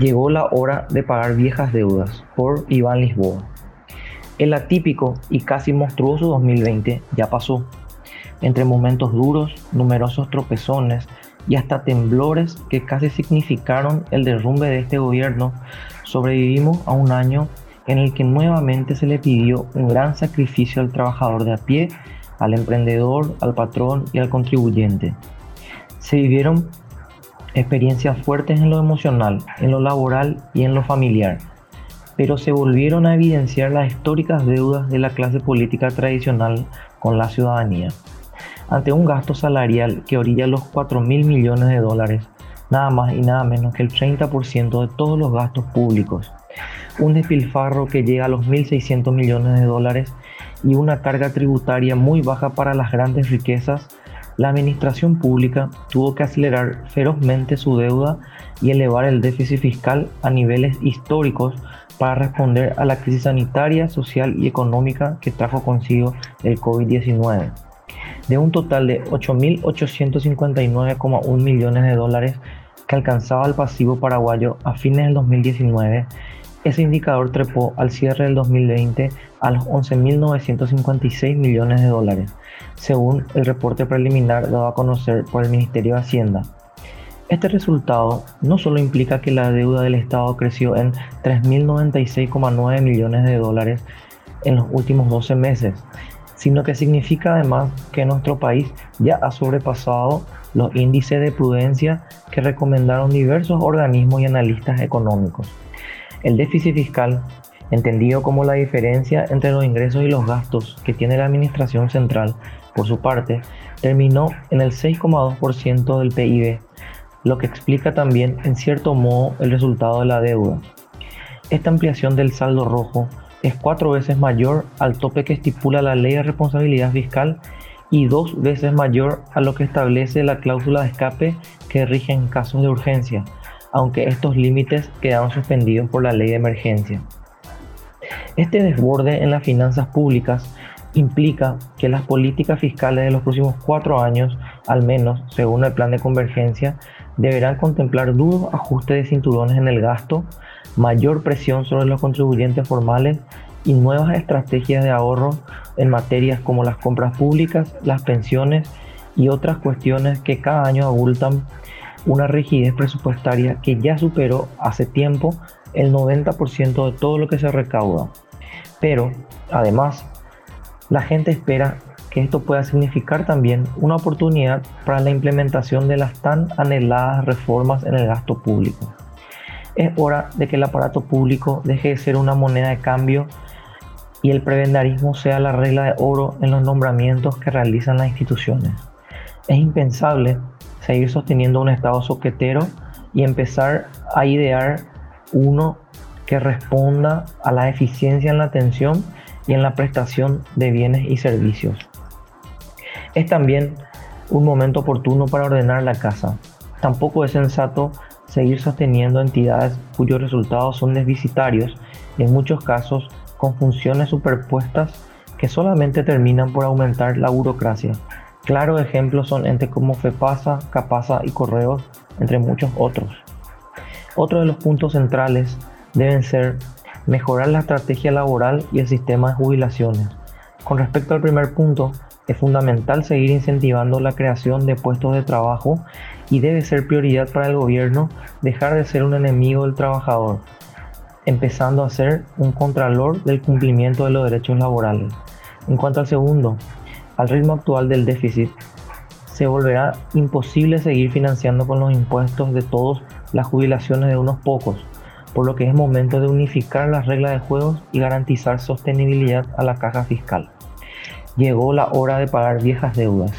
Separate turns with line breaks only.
Llegó la hora de pagar viejas deudas por Iván Lisboa. El atípico y casi monstruoso 2020 ya pasó. Entre momentos duros, numerosos tropezones y hasta temblores que casi significaron el derrumbe de este gobierno, sobrevivimos a un año en el que nuevamente se le pidió un gran sacrificio al trabajador de a pie, al emprendedor, al patrón y al contribuyente. Se vivieron experiencias fuertes en lo emocional, en lo laboral y en lo familiar, pero se volvieron a evidenciar las históricas deudas de la clase política tradicional con la ciudadanía. Ante un gasto salarial que orilla los 4 mil millones de dólares, nada más y nada menos que el 30% de todos los gastos públicos, un despilfarro que llega a los 1.600 millones de dólares y una carga tributaria muy baja para las grandes riquezas, la administración pública tuvo que acelerar ferozmente su deuda y elevar el déficit fiscal a niveles históricos para responder a la crisis sanitaria, social y económica que trajo consigo el COVID-19. De un total de 8.859,1 millones de dólares que alcanzaba el pasivo paraguayo a fines del 2019, ese indicador trepó al cierre del 2020 a los 11.956 millones de dólares, según el reporte preliminar dado a conocer por el Ministerio de Hacienda. Este resultado no solo implica que la deuda del Estado creció en 3.096,9 millones de dólares en los últimos 12 meses, sino que significa además que nuestro país ya ha sobrepasado los índices de prudencia que recomendaron diversos organismos y analistas económicos. El déficit fiscal entendido como la diferencia entre los ingresos y los gastos que tiene la Administración Central, por su parte, terminó en el 6,2% del PIB, lo que explica también en cierto modo el resultado de la deuda. Esta ampliación del saldo rojo es cuatro veces mayor al tope que estipula la ley de responsabilidad fiscal y dos veces mayor a lo que establece la cláusula de escape que rige en casos de urgencia, aunque estos límites quedaron suspendidos por la ley de emergencia. Este desborde en las finanzas públicas implica que las políticas fiscales de los próximos cuatro años, al menos según el plan de convergencia, deberán contemplar duros ajustes de cinturones en el gasto, mayor presión sobre los contribuyentes formales y nuevas estrategias de ahorro en materias como las compras públicas, las pensiones y otras cuestiones que cada año abultan una rigidez presupuestaria que ya superó hace tiempo el 90% de todo lo que se recauda. Pero, además, la gente espera que esto pueda significar también una oportunidad para la implementación de las tan anheladas reformas en el gasto público. Es hora de que el aparato público deje de ser una moneda de cambio y el prebendarismo sea la regla de oro en los nombramientos que realizan las instituciones. Es impensable seguir sosteniendo un Estado soquetero y empezar a idear uno que responda a la eficiencia en la atención y en la prestación de bienes y servicios. Es también un momento oportuno para ordenar la casa. Tampoco es sensato seguir sosteniendo entidades cuyos resultados son deficitarios y en muchos casos con funciones superpuestas que solamente terminan por aumentar la burocracia. Claros ejemplos son entes como FEPASA, CAPASA y Correos, entre muchos otros. Otro de los puntos centrales deben ser mejorar la estrategia laboral y el sistema de jubilaciones. Con respecto al primer punto, es fundamental seguir incentivando la creación de puestos de trabajo y debe ser prioridad para el gobierno dejar de ser un enemigo del trabajador, empezando a ser un contralor del cumplimiento de los derechos laborales. En cuanto al segundo, al ritmo actual del déficit, se volverá imposible seguir financiando con los impuestos de todos las jubilaciones de unos pocos, por lo que es momento de unificar las reglas de juego y garantizar sostenibilidad a la caja fiscal. Llegó la hora de pagar viejas deudas.